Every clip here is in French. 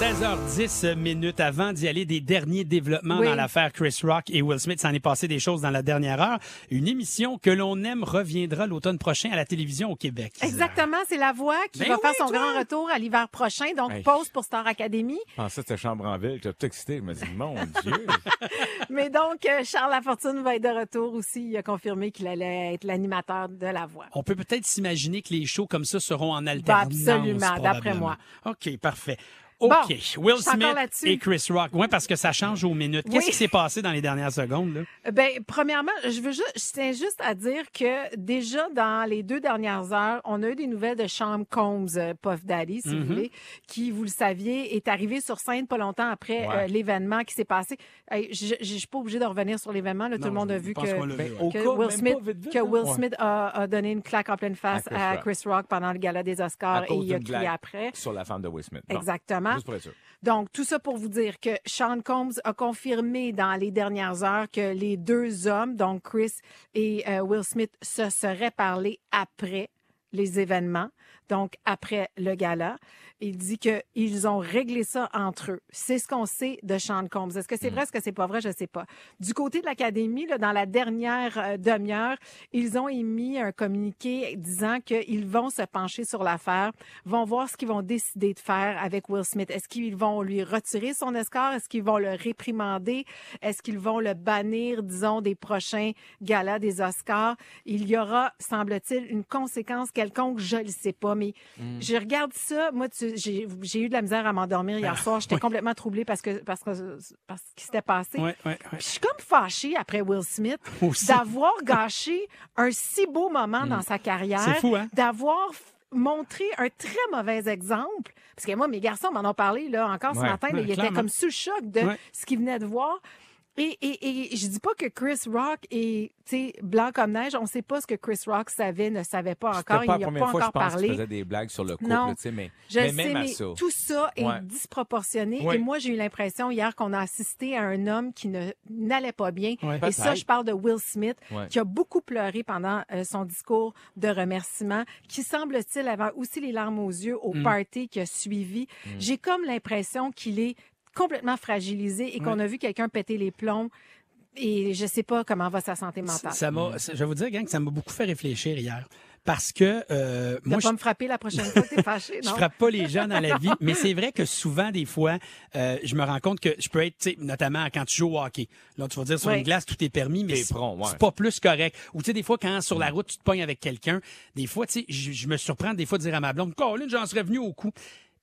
16h10 minutes avant d'y aller, des derniers développements Oui. dans l'affaire Chris Rock et Will Smith. Ça en est passé des choses dans la dernière heure. Une émission que l'on aime reviendra l'automne prochain à la télévision au Québec. Exactement, c'est La Voix qui Ben va oui, faire son toi. grand retour à l'hiver prochain. Donc, Hey. pause pour Star Academy. Je pensais que c'était chambre en ville. J'étais tout excité. Je me dis, mon Dieu. Mais donc, euh, Charles Lafortune va être de retour aussi. Il a confirmé qu'il allait être l'animateur de La Voix. On peut peut-être s'imaginer que les shows comme ça seront en alternance. absolument, d'après moi. OK, parfait. OK. Bon, Will Smith là-dessus. et Chris Rock. Oui, parce que ça change aux minutes. Qu'est-ce Oui. qui s'est passé dans les dernières secondes? Là? Euh, Ben, premièrement, je veux juste, je tiens juste à dire que déjà dans les deux dernières heures, on a eu des nouvelles de Sean Combs, euh, Puff Daddy, si vous voulez, qui, vous le saviez, est arrivé sur scène pas longtemps après Ouais. euh, l'événement qui s'est passé. Hey, je, je je suis pas obligée de revenir sur l'événement. Là, tout le monde a vu que, Ben, que cas, Will Smith, pas vite, vite, que? Will Ouais. Smith a, a donné une claque en pleine face À Chris à Rock. Chris Rock pendant le gala des Oscars et il a crié après. Sur la femme de Will Smith. Bon, Exactement. Juste pour être sûr. Donc, tout ça pour vous dire que Sean Combs a confirmé dans les dernières heures que les deux hommes, donc Chris et euh, Will Smith, se seraient parlé après les événements, donc après le gala. Il dit qu'ils ont réglé ça entre eux. C'est ce qu'on sait de Sean Combs. Est-ce que c'est vrai, est-ce que c'est pas vrai? Je sais pas. Du côté de l'Académie, là, dans la dernière euh, demi-heure, ils ont émis un communiqué disant qu'ils vont se pencher sur l'affaire, vont voir ce qu'ils vont décider de faire avec Will Smith. Est-ce qu'ils vont lui retirer son escar? Est-ce qu'ils vont le réprimander? Est-ce qu'ils vont le bannir, disons, des prochains galas des Oscars? Il y aura, semble-t-il, une conséquence quelconque, je ne sais pas, mais je regarde ça. Moi, j'ai eu de la misère à m'endormir hier soir. J'étais complètement troublée parce que parce que parce qu'il s'était passé. Puis je suis comme fâchée après Will Smith d'avoir gâché un si beau moment dans sa carrière. Hein? D'avoir montré un très mauvais exemple. Parce que moi, mes garçons m'en ont parlé là, encore ce matin. ouais, ils étaient comme sous le choc de Ouais. ce qu'ils venaient de voir. Et, et, et je dis pas que Chris Rock est blanc comme neige. On sait pas ce que Chris Rock savait, ne savait pas encore. Pas Il la n'y a première pas fois, je encore pense, qu'il parlé. faisait des blagues sur le couple, Non. mais, Je mais sais, même à mais ça. tout ça est Ouais. disproportionné. Ouais. Et moi, j'ai eu l'impression hier qu'on a assisté à un homme qui ne n'allait pas bien. Ouais. Et ça, je parle de Will Smith, qui a beaucoup pleuré pendant euh, son discours de remerciement, qui semble-t-il avait aussi les larmes aux yeux au Mm. party qui a suivi. J'ai comme l'impression qu'il est complètement fragilisé et qu'on a vu quelqu'un péter les plombs. Et je sais pas comment va sa santé mentale. Ça m'a, ça- je vais vous dire, gang, que ça m'a beaucoup fait réfléchir hier. Parce que euh, Tu moi, vas je, pas me frapper la prochaine fois que t'es fâché, je frappe pas les gens dans la vie, mais c'est vrai que souvent, des fois, euh, je me rends compte que je peux être, tu sais, notamment quand tu joues au hockey. Là, tu vas dire sur Oui. une glace, tout est permis, mais c'est ouais. pas plus correct. Ou tu sais, des fois, quand sur la route, tu te pognes avec quelqu'un, des fois, tu sais, je, je me surprends des fois de dire à ma blonde, Colin, j'en serais venu au coup.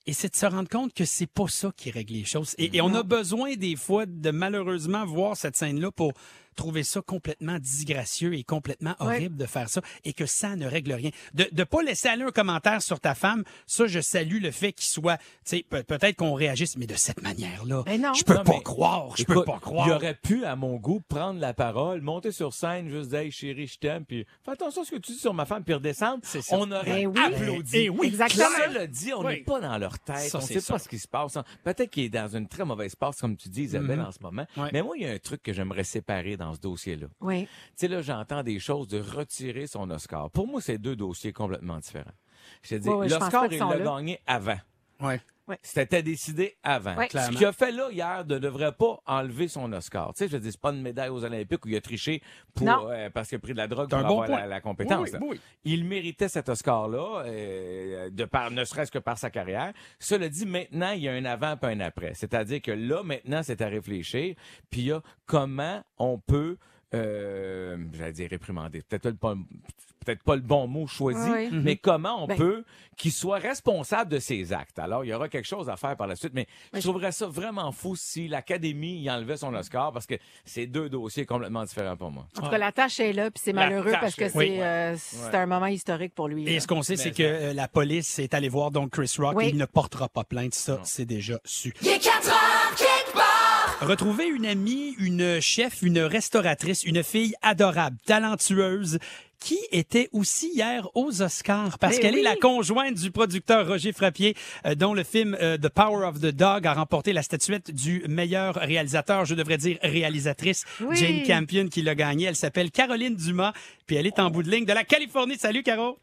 Et c'est de se rendre compte que c'est pas ça qui règle les choses. Et, et on a besoin des fois de malheureusement voir cette scène-là pour trouver ça complètement disgracieux et complètement horrible de faire ça et que ça ne règle rien. De ne pas laisser aller un commentaire sur ta femme, ça, je salue le fait qu'il soit, tu sais, peut- peut-être qu'on réagisse, mais de cette manière-là. Mais non. Je peux Non, pas mais croire, je peux pas croire. Il aurait pu, à mon goût, prendre la parole, monter sur scène, juste dire, Hey, chérie, je t'aime, puis fais attention à ce que tu dis sur ma femme, puis redescendre. C'est ça. On aurait Ben oui. applaudi. Eh oui, Exactement. Cela dit, on n'est Oui. pas dans leur tête. Ça, on sait ça. pas ce qui se passe. Peut-être qu'il est dans une très mauvaise passe, comme tu dis, Isabelle, Mhm. en ce moment. Ouais. Mais moi, il y a un truc que j'aimerais séparer dans ce dossier-là. Oui. Tu sais, là, j'entends des choses de retirer son Oscar. Pour moi, c'est deux dossiers complètement différents. Je te dis, je pense l'Oscar, il l'a gagné avant. Ouais. C'était décidé avant. Ouais. Ce qu'il a fait là hier ne devrait pas enlever son Oscar. Tu sais, je dis, c'est pas une médaille aux Olympiques où il a triché pour, euh, parce qu'il a pris de la drogue pour un bon avoir point. la, la compétence. Oui, là. oui, oui. Il méritait cet Oscar-là, euh, de par, ne serait-ce que par sa carrière. Cela dit, maintenant, il y a un avant et un après. C'est-à-dire que là, maintenant, c'est à réfléchir. Puis il y a comment on peut euh, j'allais dire réprimandé, peut-être pas, le- peut-être pas le bon mot choisi, Oui. mais comment on Ben- peut qu'il soit responsable de ses actes? Alors, il y aura quelque chose à faire par la suite, mais je trouverais ça vraiment fou si l'Académie y enlevait son Oscar parce que c'est deux dossiers complètement différents pour moi. En tout cas, la tâche est là, puis c'est malheureux parce que est- c'est oui. euh, c'est un moment historique pour lui. Et là. ce qu'on sait, c'est que euh, la police est allée voir donc Chris Rock Oui. et il ne portera pas plainte. Ça, c'est déjà su. Il est 4 heures. Retrouver une amie, une chef, une restauratrice, une fille adorable, talentueuse, qui était aussi hier aux Oscars parce qu'elle oui. est la conjointe du producteur Roger Frappier, euh, dont le film euh, The Power of the Dog a remporté la statuette du meilleur réalisateur, je devrais dire réalisatrice, Oui. Jane Campion qui l'a gagné. Elle s'appelle Caroline Dumas, puis elle est en bout de ligne de la Californie. Salut Caro.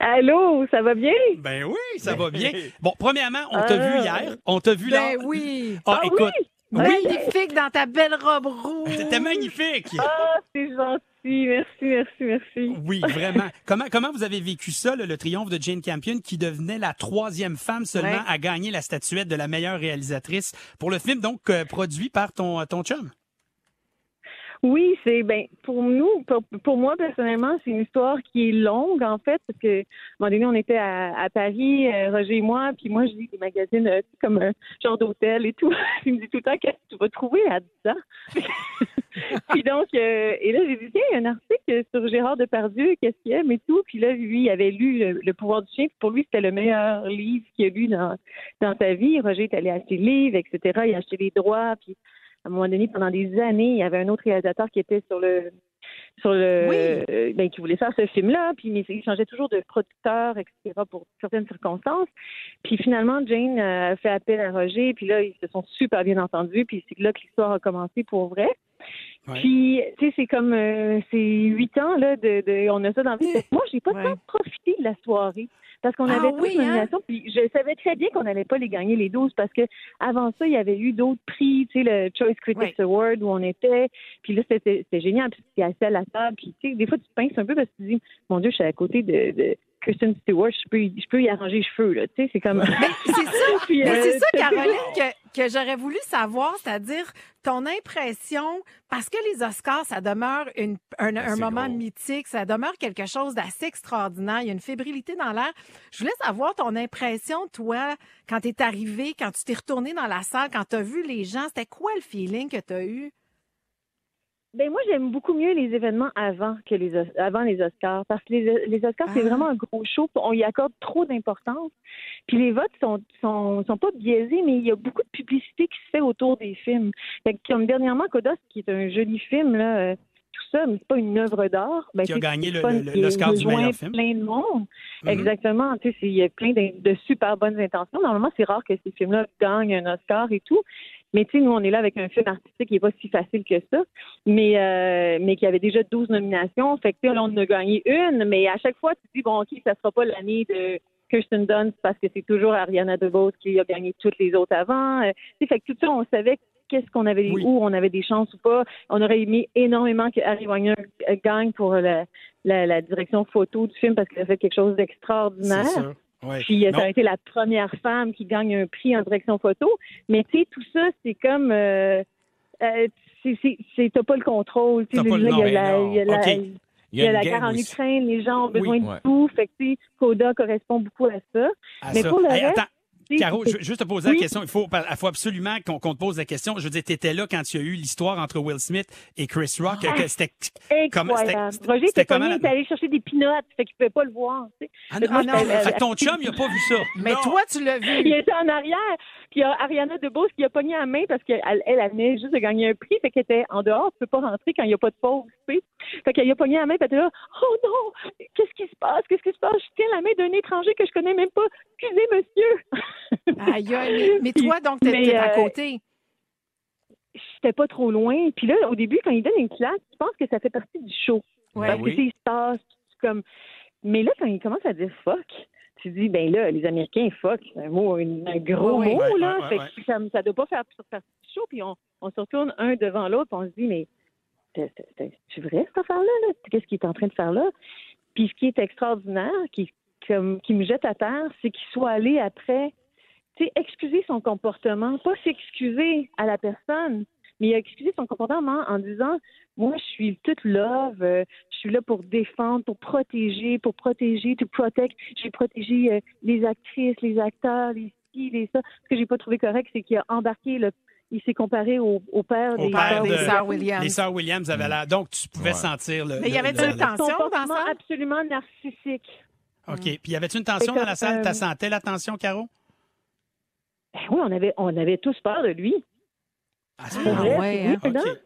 Allô, ça va bien? Ben oui, ça va bien. Bon, premièrement, on t'a vu Euh, hier, on t'a vu là. Ben oui. Ah, Ah écoute, oui, Magnifique dans ta belle robe rouge. c'était magnifique. Ah, c'est gentil. Merci, merci, merci. Oui, vraiment. comment, comment vous avez vécu ça, là, le triomphe de Jane Campion, qui devenait la troisième femme seulement Ouais. à gagner la statuette de la meilleure réalisatrice pour le film, donc euh, produit par ton, ton chum? Oui, c'est ben pour nous, pour, pour moi personnellement, c'est une histoire qui est longue en fait, parce que à un moment donné, on était à, Paris, euh, Roger et moi, puis moi je lis des magazines euh, comme un genre d'hôtel et tout. Il me dit tout le temps qu'est-ce que tu vas trouver là-dedans. puis donc, euh, et là j'ai dit tiens, il y a un article sur Gérard Depardieu, qu'est-ce qu'il aime et tout. Puis là, lui, il avait lu le, Le pouvoir du chien. Puis pour lui, c'était le meilleur livre qu'il a lu dans dans sa vie. Roger est allé acheter le livre, etc. Il a acheté les droits, puis à un moment donné, pendant des années, il y avait un autre réalisateur qui était sur le sur le Oui. euh, ben, qui voulait faire ce film-là, puis mais il changeait toujours de producteur, etc. pour certaines circonstances. Puis finalement, Jane euh, a fait appel à Roger, puis là, ils se sont super bien entendus, puis c'est là que l'histoire a commencé pour vrai. Ouais. Puis, tu sais, c'est comme euh, c'est huit ans là, de, de on a ça dans la vie. Moi, j'ai pas Ouais. tant profité de la soirée parce qu'on Ah avait oui, toutes hein? nominations, puis je savais très bien qu'on n'allait pas les gagner les 12 parce que avant ça, il y avait eu d'autres prix, tu sais, le Choice Critics. Award où on était, puis là, c'était c'était génial, puis tu assis à la table, puis tu sais, des fois, tu te pinces un peu parce que tu te dis, mon Dieu, je suis à côté de, de Kristen Stewart, je peux, y- je peux y arranger les cheveux, là, tu sais, c'est comme... C'est ça, Puis, mais euh, c'est ça, Caroline, que, que j'aurais voulu savoir, c'est-à-dire ton impression, parce que les Oscars, ça demeure une- un, moment gros. mythique, ça demeure quelque chose d'assez extraordinaire. Il y a une fébrilité dans l'air. Je voulais savoir ton impression, toi, quand tu es arrivé, quand tu t'es retourné dans la salle, quand tu as vu les gens, c'était quoi le feeling que tu as eu? Ben moi j'aime beaucoup mieux les événements avant que les avant les Oscars parce que les, les Oscars c'est Ah. vraiment un gros show, on y accorde trop d'importance. Puis les votes sont sont sont pas biaisés mais il y a beaucoup de publicité qui se fait autour des films. Fait que comme dernièrement Codas qui est un joli film là euh, tout ça mais c'est pas une œuvre d'art. Ben, Qui a gagné le- le- qui l'Oscar du meilleur film. plein de monde. Mhm. Exactement. Tu sais, il y a plein de, de super bonnes intentions. Normalement, c'est rare que ces films-là gagnent un Oscar et tout. Mais tu sais, nous, on est là avec un film artistique qui n'est pas si facile que ça, mais euh, mais qui avait déjà 12 nominations. Fait que là, on en a gagné une, mais à chaque fois, tu te dis, bon, OK, ça sera pas l'année de Kirsten Dunst parce que c'est toujours Ariana DeBose qui a gagné toutes les autres avant. Euh, tu sais, fait que tout ça, on savait qu'est-ce qu'on avait, Oui. où on avait des chances ou pas. On aurait aimé énormément que Harry Wagner euh, gagne pour la, la, la direction photo du film parce qu'elle a fait quelque chose d'extraordinaire. Ouais. Puis euh, Non. ça a été la première femme qui gagne un prix en direction photo. Mais tu sais, tout ça, c'est comme euh, euh, c'est- t'as pas le contrôle. Tu sais, il y a la, mais il y a la- OK. il y a une la game guerre en aussi. Ukraine, les gens ont besoin Oui. de tout. Fait que tu sais, Coda correspond beaucoup à ça. À mais ça. pour le Hey, reste, attends, Caro, je veux juste te poser la Oui. question. Il faut, il faut absolument qu'on qu'on te pose la question. Je veux dire, tu étais là quand il y a eu l'histoire entre Will Smith et Chris Rock. Ah. C'était c'était- Roger c'était était comment la- il allé chercher des pinottes, fait qu'il pouvait pas le voir. tu sais. Ah, que moi, non, j'étais- fait que ton chum, il a pas vu ça. Mais Non. toi, tu l'as Il vu. était en arrière, puis il y a Ariana DeBose qui a pogné la main parce qu'elle elle, elle venait juste de gagner un prix, fait qu'elle était en dehors, tu peux pas rentrer quand il n'y a pas de pause, tu sais. Fait qu'elle a pogné la main, puis elle était là, oh non, qu'est-ce qui se passe, qu'est-ce qui se passe, je tiens la main d'un étranger que je connais même pas, excusez monsieur. Aïe, aïe, mais, mais toi, donc, t'es à côté. J'étais pas trop loin, puis là, au début, quand il donne une classe, je pense que ça fait partie du show. Ouais. Parce que tu sais, il se passe c'est comme. Mais là, quand il commence à dire fuck, tu dis, ben là, les Américains, fuck, c'est un mot, un, un gros Ouais, mot, ouais, là. ouais, fait ouais, que ça, ça doit pas faire partie du show, puis on, on se retourne un devant l'autre, puis on se dit, mais c'est- c'est- c'est c'est vrai, cette affaire-là, là? Qu'est-ce qu'il est en train de faire là? Puis ce qui est extraordinaire, qui, comme, qui me jette à terre, c'est qu'il soit allé après, tu sais, excuser son comportement, pas s'excuser à la personne, Mais il a excusé son comportement en disant Moi, je suis toute love, euh, je suis là pour défendre, pour protéger, pour protéger, to protect. J'ai protégé euh, les actrices, les acteurs, les ci, les ça. Ce que j'ai pas trouvé correct, c'est qu'il a embarqué le. Il s'est comparé au, au père Au des père de- sœurs Williams. Les sœurs Williams avaient l'air. Donc, tu pouvais Ouais. sentir le. Mais il y le- une tension dans ça? absolument narcissique. OK. Puis, y avait-tu une tension dans la salle? euh, senti la tension, Caro? Ben oui, on avait, on avait tous peur de lui. Ah, c'est vrai, ouais, oui, hein? c'est OK.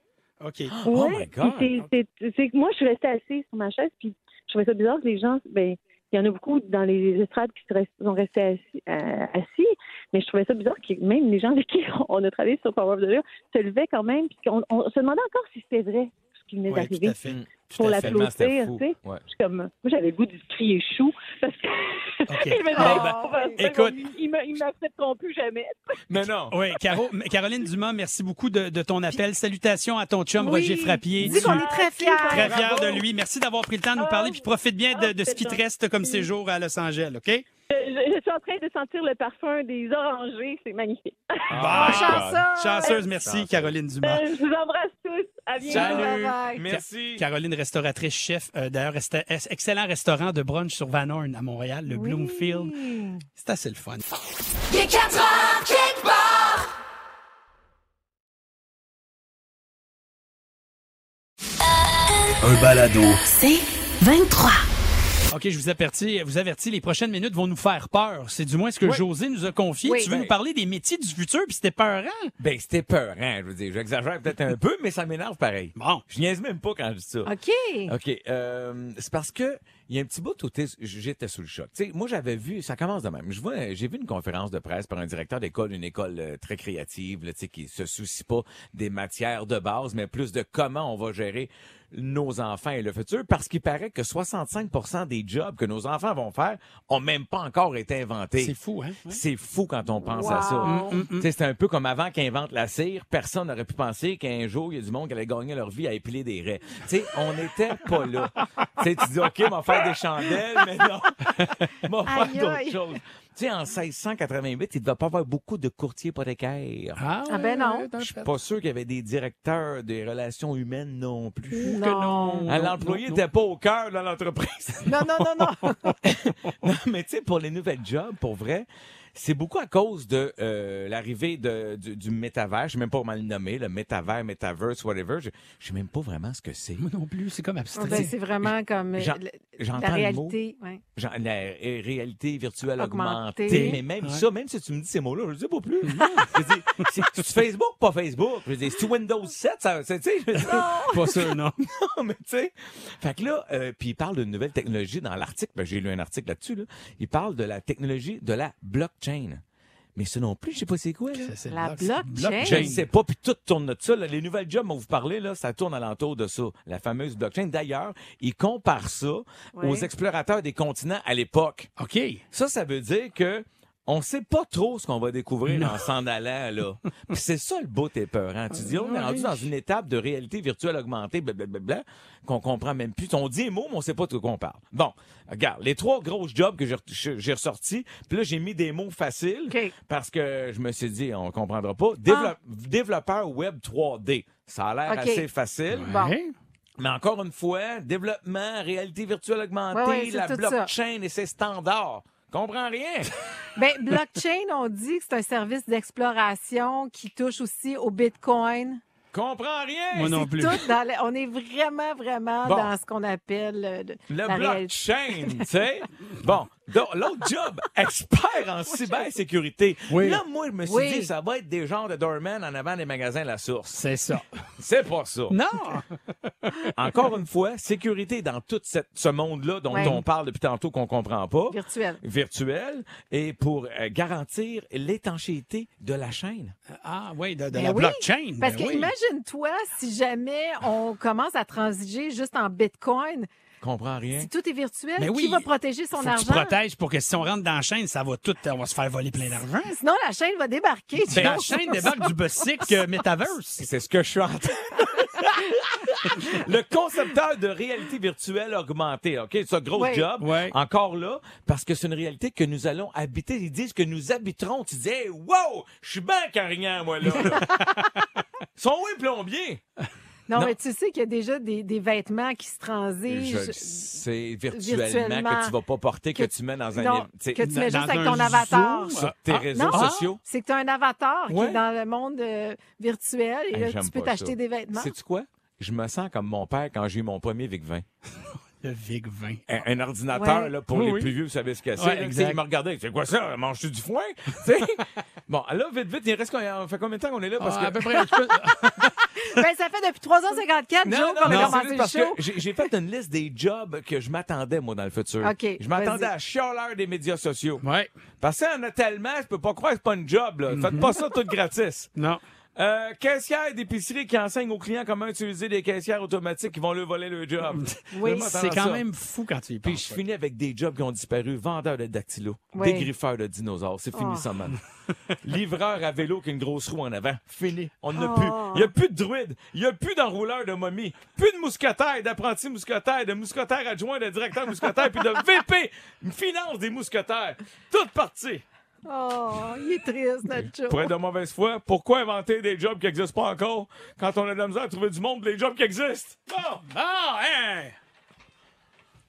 OK. Oh Ouais, my God. puis c'est- que moi, je suis restée assise sur ma chaise, puis je trouvais ça bizarre que les gens, ben, il y en a beaucoup dans les estrades qui sont restés assis, euh, assis, mais je trouvais ça bizarre que même les gens avec qui on a travaillé sur Power of the Year se levaient quand même, puis on, on se demandait encore si c'était vrai ce qui venait Oui, tout d'arriver à fait. Pour fou. tu sais. Ouais. Comme, moi, j'avais le goût de crier chou parce que OK. je me disais, Ah, écoute. ils me- ils m'accepteront plus jamais. Mais non. Oui, Caro, Caroline Dumas, merci beaucoup de, de ton appel. Salutations à ton chum Oui. Roger Frappier. Dis qu'on est très fiers. Très fier Bravo. de lui. Merci d'avoir pris le temps de nous parler. Puis profite bien de, de ce qui te reste comme séjour à Los Angeles, OK? Je, suis en train de sentir le parfum des orangers, c'est magnifique. Ah, Bon. chanceuse. Chanceuse, merci, Caroline Dumas. Euh, je vous embrasse tous. À bientôt. Salut. Merci. Caroline, restauratrice chef, euh, d'ailleurs, resta- excellent restaurant de brunch sur Van Horn à Montréal, le Oui. Bloomfield. C'est assez le fun. Il est 4 heures quelque part. Un balado. C'est 23. OK, je vous avertis, vous avertis, les prochaines minutes vont nous faire peur. C'est du moins ce que Oui. José nous a confié. Oui. Tu veux Ben. nous parler des métiers du futur, puis c'était peurant. Ben, c'était peur, hein, je veux dire. J'exagère peut-être un peu, mais ça m'énerve pareil. Bon. Je niaise même pas quand je dis ça. OK. OK. euh, c'est parce que il y a un petit bout où j'étais sous le choc. Tu sais, moi, j'avais vu, ça commence de même. Je vois, j'ai vu une conférence de presse par un directeur d'école, une école euh, très créative, là, tu sais, qui se soucie pas des matières de base, mais plus de comment on va gérer nos enfants et le futur, parce qu'il paraît que 65% des jobs que nos enfants vont faire ont même pas encore été inventés. C'est fou, hein? Ouais. C'est fou quand on pense à ça. Mm, mm, Tu sais, C'est un peu comme avant qu'ils inventent la cire, personne n'aurait pu penser qu'un jour, il y a du monde qui allait gagner leur vie à épiler des raies. Tu sais, on n'était pas là. Tu sais, tu dis, OK, on va faire des chandelles, mais non, Aïe, faire d'autres choses. Tu sais, en 1688, il ne devait pas avoir beaucoup de courtiers hypothécaires. Ah, Ah ben non. Je suis pas sûr qu'il y avait des directeurs des relations humaines non plus. Non. Ah, L'employé non, n'était pas au cœur de l'entreprise. Non, non, non, non. Non, mais tu sais, pour les nouvelles jobs, pour vrai, c'est beaucoup à cause de euh, l'arrivée de, du, du métavers. Je sais même pas comment le nommer, le métavers, metaverse, whatever. Je, je sais même pas vraiment ce que c'est. Moi non plus, c'est comme abstrait. ben, c'est vraiment comme euh, la le mot. réalité. ouais. Genre, la réalité virtuelle Augmentée. augmentée. Mais même Ouais. ça, même si tu me dis ces mots-là, je le sais pas plus. Je dis, c'est c'est Facebook, pas Facebook. Je dis, c'est Windows 7, ça, c'est, tu sais, Pas sûr, non. non, mais tu sais. Fait que là, euh, puis il parle d'une nouvelle technologie dans l'article. Ben, j'ai lu un article là-dessus. Là. Il parle de la technologie de la blockchain. Mais ça non plus, je sais pas c'est quoi. Là. C'est- c'est La bloc- c'est blockchain. Je ne sais pas, puis tout tourne de ça. là. Les nouvelles jobs dont vous parlez, là, ça tourne alentour de ça, la fameuse blockchain. D'ailleurs, il compare ça Ouais. aux explorateurs des continents à l'époque. OK. Ça, ça veut dire que on sait pas trop ce qu'on va découvrir en s'en allant, là. Puis c'est ça le beau épeurant. Tu dis, on est rendu dans une étape de réalité virtuelle augmentée, blablabla, qu'on comprend même plus. On dit un mot, mais on sait pas de quoi on parle. Bon, regarde, les trois grosses jobs que j'ai re- j'ai ressortis, puis là, j'ai mis des mots faciles parce que je me suis dit, on comprendra pas. Dévelop- Développeur web 3D. Ça a l'air assez facile. Bon. Mais encore une fois, développement, réalité virtuelle augmentée, Ouais, ouais, c'est la ça. blockchain et ses standards. Comprends rien. Ben, blockchain, on dit que c'est un service d'exploration qui touche aussi au Bitcoin. Comprends rien. Moi non plus. tout dans le- on est vraiment, vraiment Bon. dans ce qu'on appelle euh, de- Le la blockchain, tu sais? Bon, l'autre job, expert en cybersécurité. Oui. Là, moi, je me suis Oui. dit, ça va être des genres de doorman en avant des magasins La Source. C'est ça. C'est pas ça. Non! Encore une fois, sécurité dans tout cette- ce monde-là dont Ouais. on parle depuis tantôt qu'on comprend pas. Virtuel. virtuel et pour euh, garantir l'étanchéité de la chaîne. Ah oui, de, de Ben la oui, blockchain. Parce ben que oui. imagine-toi si jamais on commence à transiger juste en Bitcoin, Comprends rien. si tout est virtuel, Ben oui. qui va protéger son Faut que tu argent? protèges pour que si on rentre dans la chaîne, ça va tout, on va se faire voler plein d'argent. Sinon, la chaîne va débarquer. Ben, la chaîne débarque du Bussic euh, Metaverse. C'est ce que je suis en train. Le concepteur de réalité virtuelle augmentée, OK? C'est un gros Oui. job. Encore là, parce que c'est une réalité que nous allons habiter. Ils disent que nous habiterons. Tu dis, hey, wow, je suis bien carignan, moi, là. là. Sont où les plombiers? Non, Non. mais tu sais qu'il y a déjà des, des vêtements qui se transigent. Sais virtuellement, virtuellement, que tu vas pas porter, que, que- tu mets dans un... non, que tu mets juste avec ton avatar. Zoom. sur tes Ah, réseaux non. sociaux. C'est que tu as un avatar qui est dans le monde euh, virtuel et Hey, là, tu peux t'acheter des vêtements. Sais-tu quoi? Je me sens comme mon père quand j'ai eu mon premier Vic 20. Le Vic 20. Un, un ordinateur, Ouais. là, pour Oui, les oui. plus vieux, vous savez ce que c'est. Ouais. Il me regardait, c'est quoi ça? Manges-tu du foin? Tu sais? bon, là, vite, vite, il reste combien- on fait combien de temps qu'on est là? Parce Ah, que... à peu près. Ben, ça fait depuis 3h54 Non, jours non, qu'on non, a c'est commencé juste le parce show. que j'ai fait une liste des jobs que je m'attendais, moi, dans le futur. OK, Je m'attendais à chialeur des médias sociaux. ouais. Parce qu'il y en a tellement, je peux pas croire que c'est pas une job, là. Faites pas ça tout gratis. Non. Euh, caissière d'épicerie qui enseigne aux clients comment utiliser des caissières automatiques qui vont leur voler le job. Oui, C'est quand ça. même fou quand tu y Puis penses. je finis avec des jobs qui ont disparu. Vendeur de dactylo, Oui. dégriffeur de dinosaures. C'est fini Oh. ça, man. Livreur à vélo qui a une grosse roue en avant. Fini. On n'a Oh. plus. Il n'y a plus de druide. Il n'y a plus d'enrouleur de momie. Plus de mousquetaire, d'apprenti mousquetaire, de mousquetaire adjoint, de directeur mousquetaire, puis de VP finance des mousquetaires. Tout parti. Oh, il est triste, notre. Pour être de mauvaise foi, pourquoi inventer des jobs qui n'existent pas encore quand on a de la misère à trouver du monde pour les jobs qui existent? Bon! Ah, hein!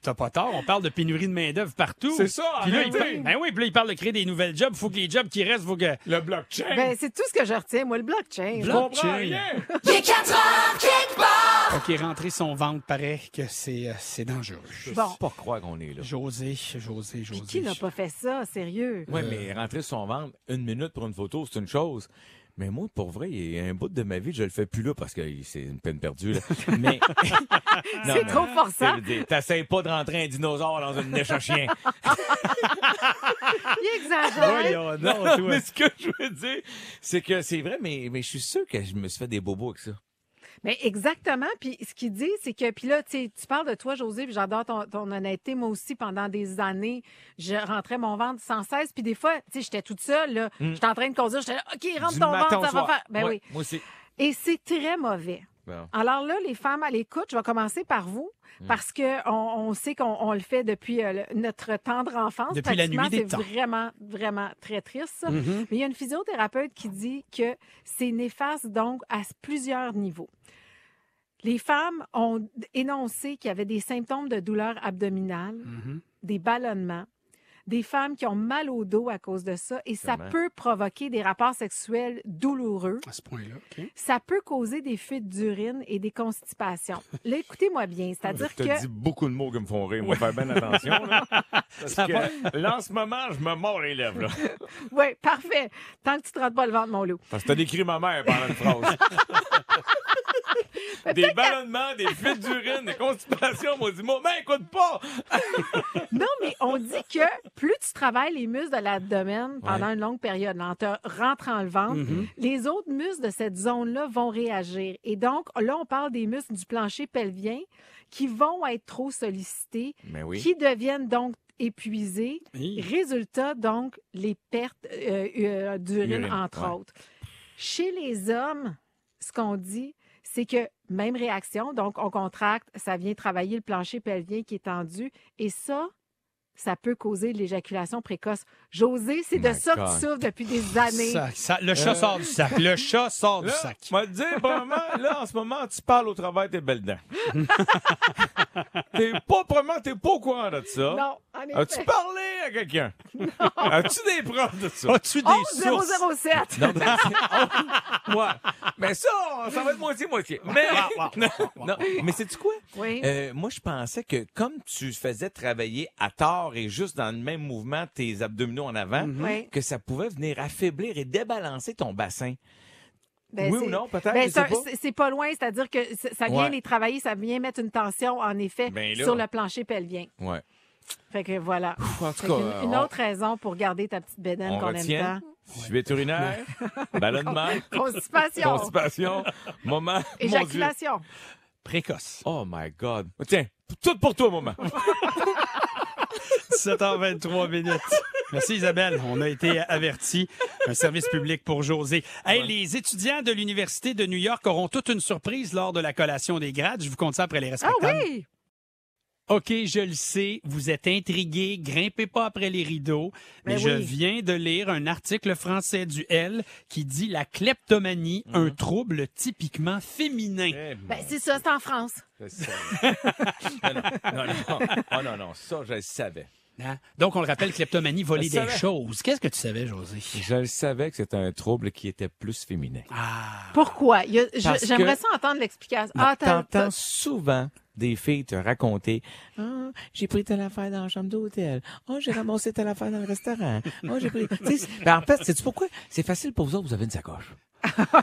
T'as pas tort, on parle de pénurie de main-d'œuvre partout. C'est ça, Puis là, il parle, ben oui, puis là, il parle de créer des nouvelles jobs. Faut que les jobs qui restent, faut que. Le blockchain. Ben, c'est tout ce que je retiens, moi, le blockchain. je comprends blockchain. rien. Il est 4 heures, quelque part. OK, rentrer son ventre, paraît que c'est euh, c'est dangereux. Bon. pas croire qu'on est là. José, José, José. Puis qui n'a pas fait ça, sérieux? Oui, mais rentrer son ventre une minute pour une photo, c'est une chose. Mais moi, pour vrai, il y a un bout de ma vie, je le fais plus là parce que c'est une peine perdue. Là. Mais Non, C'est mais- trop forçant. Ça veut dire, T'essayes pas de rentrer un dinosaure dans une niche à chien. Il exagère. Voyons donc, Non, toi. mais ce que je veux dire, c'est que c'est vrai, mais, mais je suis sûr que je me suis fait des bobos avec ça. Mais exactement. Puis ce qu'il dit, c'est que, puis là, tu parles de toi, José, puis j'adore ton, ton honnêteté. Moi aussi, pendant des années, je rentrais mon ventre sans cesse. Puis des fois, tu sais, j'étais toute seule, là. J'étais en train de conduire. J'étais là, OK, rentre Du ton ventre, ça va faire. Ben Ouais, oui. Moi aussi. Et c'est très mauvais. Bon. Alors là, les femmes à l'écoute, je vais commencer par vous, Mm. parce que on, on sait qu'on on le fait depuis euh, le- notre tendre enfance. Depuis la nuit des C'est temps. vraiment, vraiment très triste. ça. Mhm. Mais il y a une physiothérapeute qui dit que c'est néfaste donc à plusieurs niveaux. Les femmes ont énoncé qu'il y avait des symptômes de douleur abdominale, Mhm. des ballonnements, des femmes qui ont mal au dos à cause de ça, et ça peut provoquer des rapports sexuels douloureux. À ce point-là, OK. Ça peut causer des fuites d'urine et des constipations. Là, écoutez-moi bien, c'est-à-dire Je te que dis beaucoup de mots qui me font rire. Moi, faire bien attention. Là, parce Ça que là, en ce moment, je me mords les lèvres. Là, Oui, parfait. Tant que tu te rentres pas le ventre, mon loup. parce que t'as décrit ma mère pendant une phrase. Des ballonnements, des fuites d'urine, des constipations. Moi, dis-moi, mais écoute pas! Non, mais on dit que plus tu travailles les muscles de l'abdomen pendant une longue période, en te rentrant le ventre, Mm-hmm. les autres muscles de cette zone-là vont réagir. Et donc, là, on parle des muscles du plancher pelvien qui vont être trop sollicités, oui. qui deviennent donc épuisés. Résultat, donc, les pertes euh, euh, d'urine, Urine, entre ouais. autres. Chez les hommes, ce qu'on dit, c'est que même réaction, donc on contracte, ça vient travailler le plancher pelvien qui est tendu, et ça, ça peut causer de l'éjaculation précoce. José, c'est de My ça que tu souffres depuis des années. Ça- ça- le chat sort du sac. Le chat sort du Là, sac. je vais te dire, premièrement, là, en ce moment, tu parles au de tes belles dents. t'es pas, premièrement, t'es pas au courant de ça. Non, en effet. As-tu parlé à quelqu'un? As-tu des preuves de ça? As-tu des 11 sources? 007. Non, mais, oh, ouais. mais ça, ça va être moitié-moitié. Mais, non, mais c'est-tu quoi? Oui. Euh, moi, je pensais que comme tu faisais travailler à tort et juste dans le même mouvement tes abdominaux en avant, Oui. que ça pouvait venir affaiblir et débalancer ton bassin. Ben, oui ou non, peut-être? Ben, c'est- pas. loin, c'est-à-dire que ça vient Ouais. les travailler, ça vient mettre une tension, en effet, Ben sur le plancher pelvien. Ouais. Fait que voilà. En Fait tout cas, une on- autre raison pour garder ta petite bédaine on qu'on aime tant. Fuite urinaire, ballonnement, Constipation. constipation, moment. Éjaculation. Précoce. Oh my God. Tiens, tout pour toi, moment. 17h23 minutes. Merci Isabelle, on a été avertis. Un service public pour José. Hey, Les étudiants de l'Université de New York auront toute une surprise lors de la collation des grades. Je vous compte ça après les Ah respectables. oui! OK, je le sais, vous êtes intrigués, grimpez pas après les rideaux, mais Ben je oui. viens de lire un article français du L qui dit la kleptomanie, un trouble typiquement féminin. Eh, Ben, c'est ça, c'est en France. je non, non, non, non. Oh, non, non, ça, je le savais. Hein? Donc, on le rappelle, kleptomanie, voler des choses. Qu'est-ce que tu savais, José? Je le savais que c'était un trouble qui était plus féminin. Ah, Pourquoi? A- J'aimerais que- ça entendre l'explication. Ah, t'as- T'entends souvent des filles te raconter Ah, j'ai pris telle affaire dans la chambre d'hôtel. Oh, j'ai ramassé telle affaire dans le restaurant. Oh, j'ai pris. Tu sais, c'est- ben, en fait, c'est pourquoi? C'est facile pour vous autres, vous avez une sacoche.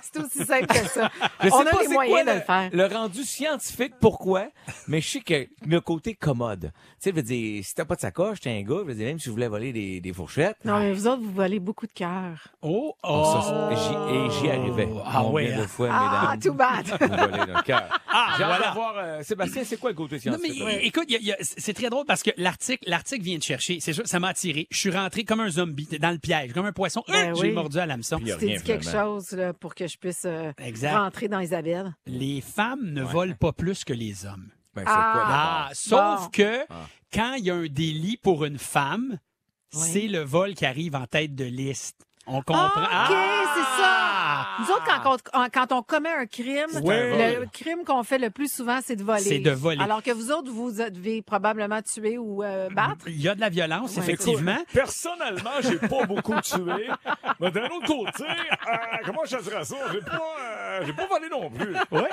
C'est aussi simple que ça. Je sais On pas a les c'est moyens quoi de le faire. Le rendu scientifique, pourquoi? Mais je sais que le côté commode. Tu sais, je veux dire, si t'as pas de sacoche, t'es un gars, je veux dire, même si je voulais voler des, des fourchettes. Non, mais vous autres, vous volez beaucoup de cœur. oh, oh. Oh, ça, j'y- et j'y arrivais. Ah de hein? fois, Ah, mesdames, too bad. vous volez notre cœur. Ah, J'ai voilà. de voir, euh, Sébastien, c'est quoi le côté Non, mais scientifique? écoute, il y a- il y a- c'est très drôle parce que l'article, l'article vient de chercher. C'est sûr, ça m'a attiré. Je suis rentré comme un zombie dans le piège, comme un poisson. Ben Euh, J'ai oui. mordu à l'hameçon. Puis il y a Tu dit quelque chose là, pour que je puisse euh, Exact. rentrer dans Isabelle. Les femmes ne volent pas plus que les hommes. Ben, quoi, Ah, d'abord? sauf Bon. que Ah. quand il y a un délit pour une femme, Oui. c'est le vol qui arrive en tête de liste. On comprend. Ah, OK, c'est ça. Nous autres, quand on, quand on commet un crime, le crime qu'on fait le plus souvent, c'est de voler. C'est de voler. Alors que vous autres, vous devez probablement tuer ou euh, battre. Il y a de la violence, Ouais. effectivement. Personnellement, j'ai pas beaucoup tué. Mais d'un autre côté, euh, comment je dirais ça? J'ai pas, euh, j'ai pas volé non plus. Ouais.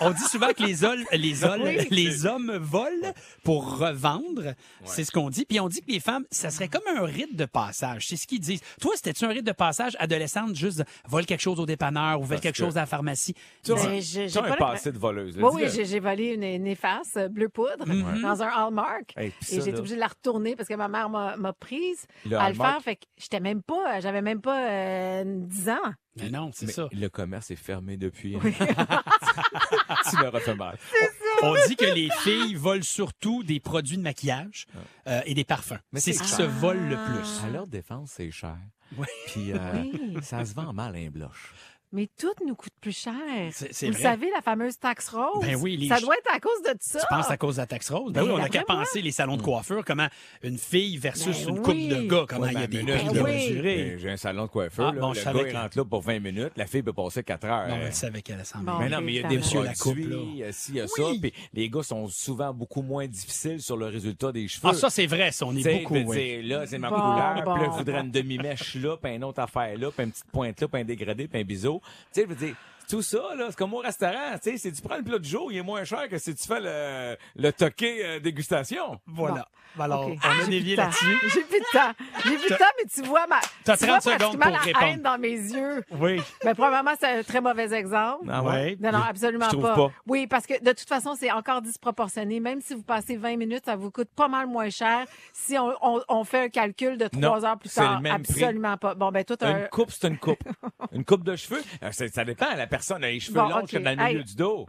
On dit souvent que les, ol- les, ol- Oui. les hommes volent pour revendre. C'est ce qu'on dit. Puis on dit que les femmes, ça serait comme un rite de passage. C'est ce qu'ils disent. Toi, c'était-tu un rite de passage adolescente, juste vole quelque chose au dépanneur ou vole quelque que- chose à la pharmacie? Tu as un- j'ai- j'ai la- passé de voleuse. là, Oui, j'ai j'ai volé une, une efface euh, bleu poudre dans un Hallmark. Hey, et j'ai été obligée de la retourner parce que ma mère m'a m'a prise Le à le Hallmark? faire. Fait que j'étais même pas, j'avais même pas euh, 10 ans. Mais non, c'est Mais ça. le commerce est fermé depuis. tu me refais mal. On dit que les filles volent surtout des produits de maquillage euh, et des parfums. Mais C'est c'est ce qui se vole le plus. À leur défense, c'est cher. Oui. Puis euh, Oui. ça se vend mal un bloche. Mais tout nous coûte plus cher. C'est- c'est Vous vrai. savez, la fameuse taxe rose. Ben oui, les ça doit être à cause de ça. Tu penses à cause de la taxe rose? Ben Ben, oui, on a qu'à d'après moi. penser les salons de coiffure, comment une fille versus Ben une coupe oui. de gars, comment Ouais, il y a ben, des ben. Mais J'ai un salon de coiffeur. Ah, là. bon, le je gars, savais il que- rentre là pour 20 minutes. La fille peut passer 4 heures. Non, mais elle savait qu'elle s'en Bon. Mais non, mais il y a des Monsieur la coupe, là. il y a ci, il y a Oui. ça. Puis les gars sont souvent beaucoup moins difficiles sur le résultat des cheveux. Ah, ça, c'est vrai, ça, on est beaucoup, là, c'est ma couleur, puis là, il faudrait une demi-mèche là, puis une autre affaire là, puis une petite pointe là, puis un dégradé, puis un biseau. Tu sais, dire, tout ça, là, c'est comme au restaurant, tu sais, si tu prends le plat du jour, il est moins cher que si tu fais le, le toqué euh, dégustation. Voilà. Alors, OK. on a dévié temps. là-dessus. J'ai plus de temps. J'ai plus de temps, mais tu vois ma. T'as tu 30 vois secondes pour la répondre. haine dans mes yeux. Oui. Mais probablement, c'est un très mauvais exemple. Ah ouais? Non, non, absolument Je pas. pas. Oui, parce que de toute façon, c'est encore disproportionné. Même si vous passez 20 minutes, ça vous coûte pas mal moins cher si on, on- on fait un calcul de trois Non, heures plus c'est tard. le même prix. absolument pas. Bon, ben, tout un. Une coupe, c'est une coupe. une coupe de cheveux, euh, ça, ça dépend. La personne a les cheveux Bon, longs que dans le milieu Hey. du dos.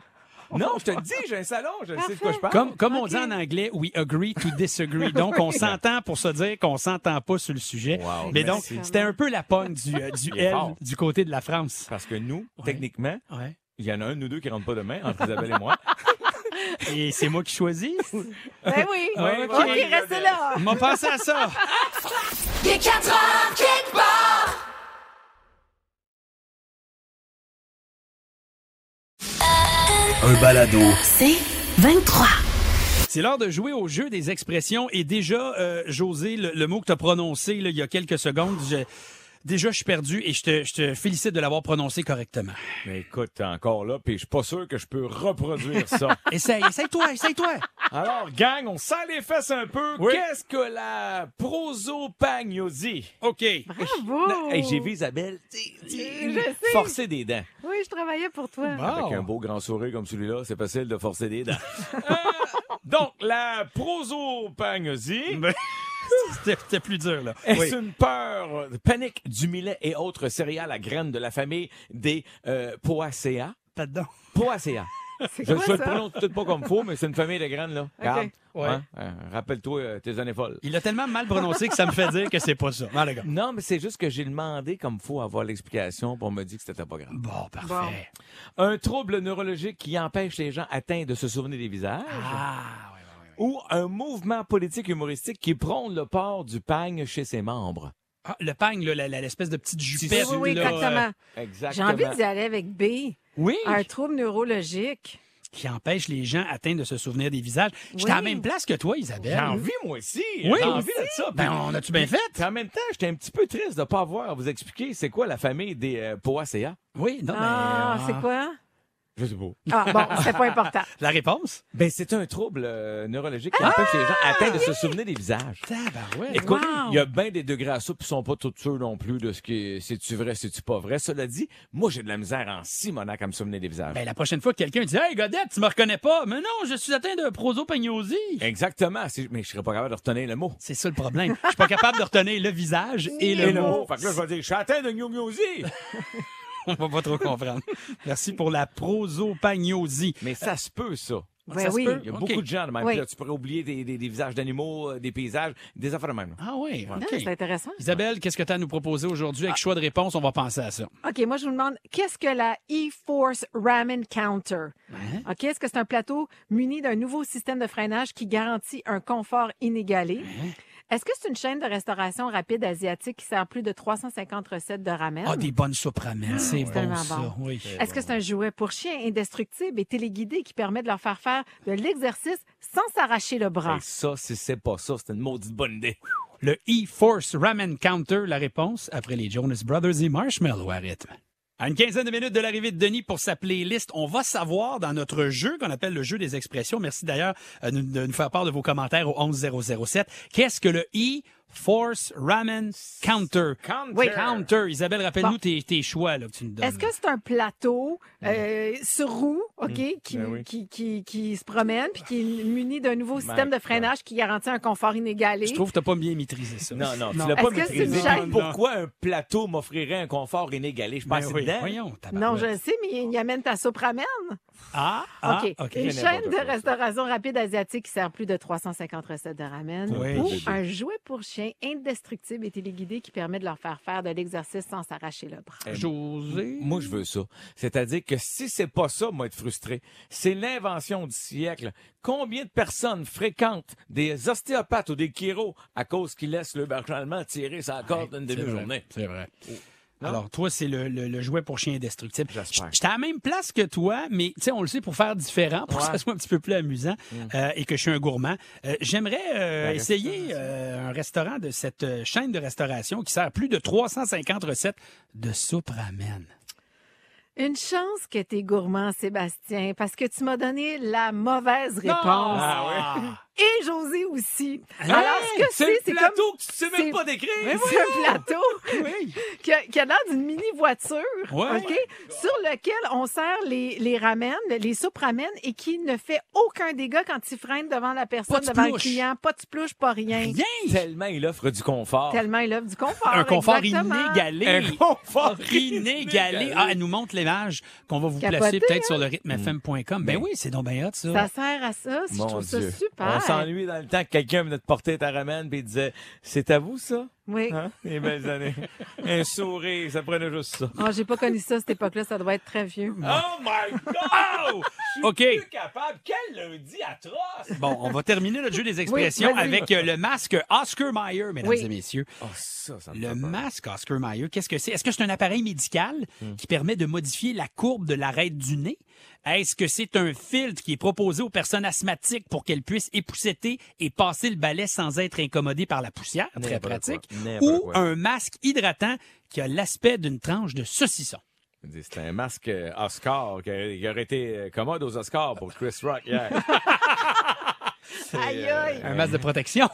Non, je te le dis, j'ai un salon, je sais de quoi je parle. Comme, comme on dit en anglais, we agree to disagree. Donc, on s'entend pour se dire qu'on s'entend pas sur le sujet. Wow, Mais donc, c'était un peu la pogne du, euh, du L fort. du côté de la France. Parce que nous, techniquement, Ouais. il y en a un de nous deux qui rentre pas demain, entre Isabelle et moi. Et c'est moi qui choisis? Ben oui. Ouais, OK, OK. restez là. On m'a pensé à ça. Un balado. C'est 23. C'est l'heure de jouer au jeu des expressions. Et déjà, euh, José, le, le mot que tu as prononcé là, il y a quelques secondes, je- déjà, je suis perdu et je te, je te félicite de l'avoir prononcé correctement. Mais écoute, t'es encore là, puis je suis pas sûr que je peux reproduire ça. Essaye, essaye-toi, essaye-toi. Alors, gang, on sent les fesses un peu. Oui. Qu'est-ce que la prosopagnosie? OK. Bravo. Hey, j'ai vu Isabelle Je sais. forcer des dents. Oui, je travaillais pour toi. Avec un beau grand sourire comme celui-là, c'est facile de forcer des dents. Euh, donc, la prosopagnosie Ben, C'était plus dur, là. est Oui. une peur, euh, panique du millet et autres céréales à graines de la famille des euh, Poacea. Pardon. Poacea. Je je le prononce peut-être pas comme faux, mais c'est une famille de graines, là. Regarde. Ouais. Hein? Euh, Rappelle-toi euh, tes années folles. Il a tellement mal prononcé que ça me fait dire que c'est pas ça. Les gars. Non, mais c'est juste que j'ai demandé comme faut avoir l'explication pour me dire que c'était pas grave. Bon, parfait. Un trouble neurologique qui empêche les gens atteints de se souvenir des visages. Ah. Ou un mouvement politique humoristique qui prône le port du pagne chez ses membres? Ah, le pagne, l'espèce de petite jupette. oui, oui, là, exactement. euh, J'ai envie d'y aller avec B. Oui. Un trouble neurologique. qui empêche les gens atteints de se souvenir des visages. J'étais à la même place que toi, Isabelle. J'ai envie, moi aussi. Oui, J'ai envie de ça. Ben, on a-tu bien fait? Puis en même temps, j'étais un petit peu triste de ne pas avoir vous expliquer c'est quoi la famille des euh, Poacea. Oui, non, Ah, mais... c'est euh, quoi? Je sais pas. Ah, bon, c'est pas important. La réponse? Ben, c'est un trouble euh, neurologique qui empêche les gens atteints de se souvenir des visages. Tabarouette. Écoute, Wow. il y a bien des degrés à ça, puis ils sont pas tous sûrs non plus de ce qui est c'est-tu vrai, c'est-tu pas vrai. Cela dit, moi, j'ai de la misère en Simonac à me souvenir des visages. Ben, la prochaine fois que quelqu'un dit Hey, Godette, tu me reconnais pas. Mais non, je suis atteint de prosopagnosie. Exactement. C'est- Mais je serais pas capable de retenir le mot. C'est ça le problème. Je suis pas capable de retenir le visage et le Et le mot. mot. Fait que là, je vais dire, je suis atteint de gnognosie. On va pas trop comprendre. Merci pour la prosopagnosie. Mais ça se peut, ça. Ben Ça se oui. peut? Il y a beaucoup de gens de même. Oui. Puis là, tu pourrais oublier des, des- des visages d'animaux, euh, des paysages, des affaires de même. Ah oui. C'est intéressant. Isabelle, qu'est-ce que tu as à nous proposer aujourd'hui? Avec choix de réponse, on va penser à ça. OK, moi, je vous demande, qu'est-ce que la E-Force Ramen Counter? Hein? OK, est-ce que c'est un plateau muni d'un nouveau système de freinage qui garantit un confort inégalé? Hein? Est-ce que c'est une chaîne de restauration rapide asiatique qui sert plus de 350 recettes de ramen? Ah, des bonnes soupes ramen. C'est bon, ça. Oui. Est-ce que c'est un jouet pour chien indestructible et téléguidé qui permet de leur faire faire de l'exercice sans s'arracher le bras? Ça, si c'est pas ça, c'est une maudite bonne idée. Le E-Force Ramen Counter, la réponse après les Jonas Brothers et Marshmallow à rythme. À une quinzaine de minutes de l'arrivée de Denis pour sa playlist, on va savoir dans notre jeu qu'on appelle le jeu des expressions. Merci d'ailleurs euh, de nous faire part de vos commentaires au 11007. Qu'est-ce que le E-Force Ramen Counter? Counter. Oui. Counter. Isabelle, rappelle-nous Bon. tes, tes choix là, que tu nous donnes. Est-ce que c'est un plateau euh, sur roue, OK, qui, Ben oui. qui, qui, qui se promène puis qui est muni d'un nouveau système Ben, de freinage qui garantit un confort inégalé? Je trouve que tu pas bien maîtrisé ça. Non, non, tu l'as pas Est-ce que c'est une maîtrisé. chaîne? Pourquoi un plateau m'offrirait un confort inégalé? Je Ben pense oui, dedans. voyons, Non, je le sais, mais il amène ta soupe ramen. Ah, ah, OK. OK. Une chaîne de restauration rapide asiatique qui sert plus de 350 recettes de ramen. Oui. Ou un jouet pour chien indestructible et téléguidé qui permet de leur faire faire de l'exercice sans s'arracher le bras. José? Moi, je veux ça. C'est-à-dire que si c'est pas ça, moi, être frustré, c'est l'invention du siècle. Combien de personnes fréquentent des ostéopathes ou des chiros à cause qu'ils laissent le allemand tirer sa corde une C'est vrai, demi-journée? C'est vrai. Alors, toi, c'est le, le- le jouet pour chien indestructible. J'espère. J'étais à la même place que toi, mais tu sais, on le sait pour faire différent, pour que ça soit un petit peu plus amusant euh, et que je suis un gourmand. Euh, J'aimerais euh, essayer euh, un restaurant de cette euh, chaîne de restauration qui sert plus de 350 recettes de soupe ramen. Une chance que t'es gourmand, Sébastien, parce que tu m'as donné la mauvaise réponse. Ah, Et José aussi. Hey, Alors, ce que C'est c'est, plateau comme... que tu sais même pas décrire! C'est un plateau Oui. qui a, qui a l'air d'une mini-voiture, Ouais. OK, sur lequel on sert les, les ramen, les soupes ramen, et qui ne fait aucun dégât quand il freine devant la personne, de devant le client. Pas de plouche, pas rien. Rien! Tellement il offre du confort. Tellement il offre du confort. Un confort exactement. inégalé. Un confort inégalé. Ah, elle nous montre l'image qu'on va vous Capoté, placer peut-être hein? sur le rythmefm.com. Ben oui, c'est donc bien hot, ça. Ça sert à ça. Je Mon trouve Dieu. ça super. On s'ennuie dans le temps que quelqu'un venait de porter ta ramène puis il disait C'est à vous ça? Oui. Hein? Les belles années. Un sourire, ça prenait juste ça. Oh, j'ai pas connu ça à cette époque-là. Ça doit être très vieux. Oh my God! Je suis OK. plus capable. Quel lundi atroce! Bon, on va terminer notre jeu des expressions Oui, avec euh, le masque Oscar Mayer, mesdames Oui. et messieurs. Oh, ça, ça me Le masque Oscar Mayer, qu'est-ce que c'est? Est-ce que c'est un appareil médical Hmm. qui permet de modifier la courbe de l'arête du nez? Est-ce que c'est un filtre qui est proposé aux personnes asthmatiques pour qu'elles puissent épousseter et passer le balai sans être incommodées par la poussière? Très pratique. Ou quoi. un masque hydratant qui a l'aspect d'une tranche de saucisson. C'est un masque euh, Oscar qui aurait, été euh, commode aux Oscars pour Chris Rock hier. C'est, Aïe, euh, aïe. Un masque de protection.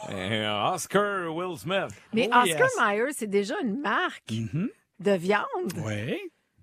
Oscar Will Smith. Mais Oh, Oscar yes. Mayer, c'est déjà une marque Mhm. de viande. Oui.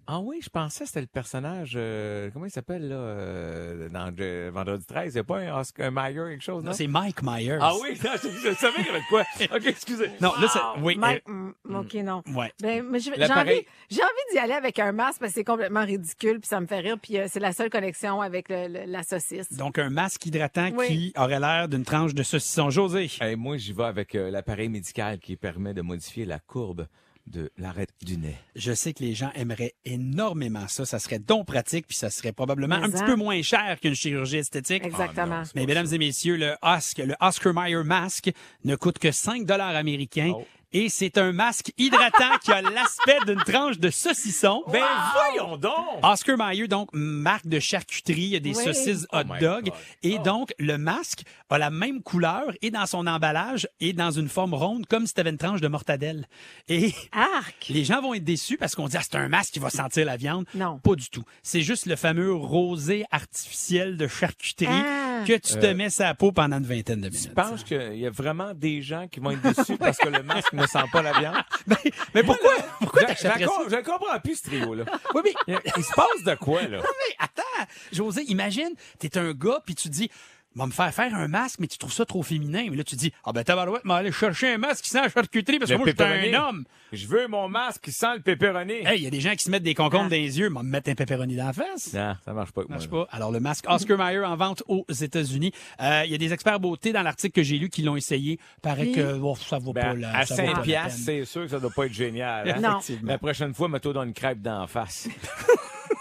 Ah oui, je pensais que c'était le personnage, euh, comment il s'appelle là, euh, dans euh, Vendredi 13, c'est pas un Oscar Mayer quelque chose, non? Non, c'est Mike Myers. Ah oui, non, je, je savais qu'il y avait de quoi. OK, excusez. Non, là, c'est... Oui. Mike- euh, mm, OK, non. ouais. Ben, mais j'ai envie, j'ai envie d'y aller avec un masque parce que c'est complètement ridicule puis ça me fait rire puis euh, c'est la seule connexion avec le- le- la saucisse. Donc, un masque hydratant Oui. qui aurait l'air d'une tranche de saucisson. José. Hey, moi, j'y vais avec euh, l'appareil médical qui permet de modifier la courbe de l'arête du nez. Je sais que les gens aimeraient énormément ça. Ça serait donc pratique, puis ça serait probablement Mais un petit peu moins cher qu'une chirurgie esthétique. Exactement. Mais mesdames et messieurs, le Oscar, le Oscar Mayer Mask ne coûte que 5 dollars américains. Oh. Et c'est un masque hydratant qui a l'aspect d'une tranche de saucisson. Ben voyons donc! Oscar Mayer, donc, marque de charcuterie, il y a des Oui. saucisses hot Oh my dog. God. Et donc, le masque a la même couleur et dans son emballage et dans une forme ronde, comme si tu avais une tranche de mortadelle. Et Arc! les gens vont être déçus parce qu'on dit, ah, c'est un masque qui va sentir la viande. Non. Pas du tout. C'est juste le fameux rosé artificiel de charcuterie Ah. Que tu te mets sa peau pendant une vingtaine de minutes. Tu penses qu'il y a vraiment des gens qui vont être déçus parce que le masque ne sent pas la viande? Mais pourquoi? Pourquoi Je, je, je comprends plus ce trio-là. Oui, mais Il, il se passe de quoi, là? Mais attends, José, imagine, t'es un gars, puis tu dis, va me faire faire un masque, mais tu trouves ça trop féminin. Mais là, tu dis, ah ben tabarouette, mais aller chercher un masque qui sent la charcuterie parce que Le moi, je suis un homme. Je veux mon masque qui sent le pepperoni. Hey, il y a des gens qui se mettent des concombres Ah. dans les yeux, mais me mettre un pepperoni dans la face. Non, ça marche pas. Ça marche moi. pas. Alors, le masque Oscar Mayer en vente aux États-Unis. Euh, Il y a des experts beauté dans l'article que j'ai lu qui l'ont essayé. Paraît que oh, ça vaut pas Ben, la à ça vaut pas 5 la piastres, c'est sûr que ça doit pas être génial. hein? Non. Effectivement. La prochaine fois, mets-toi dans une crêpe d'en face.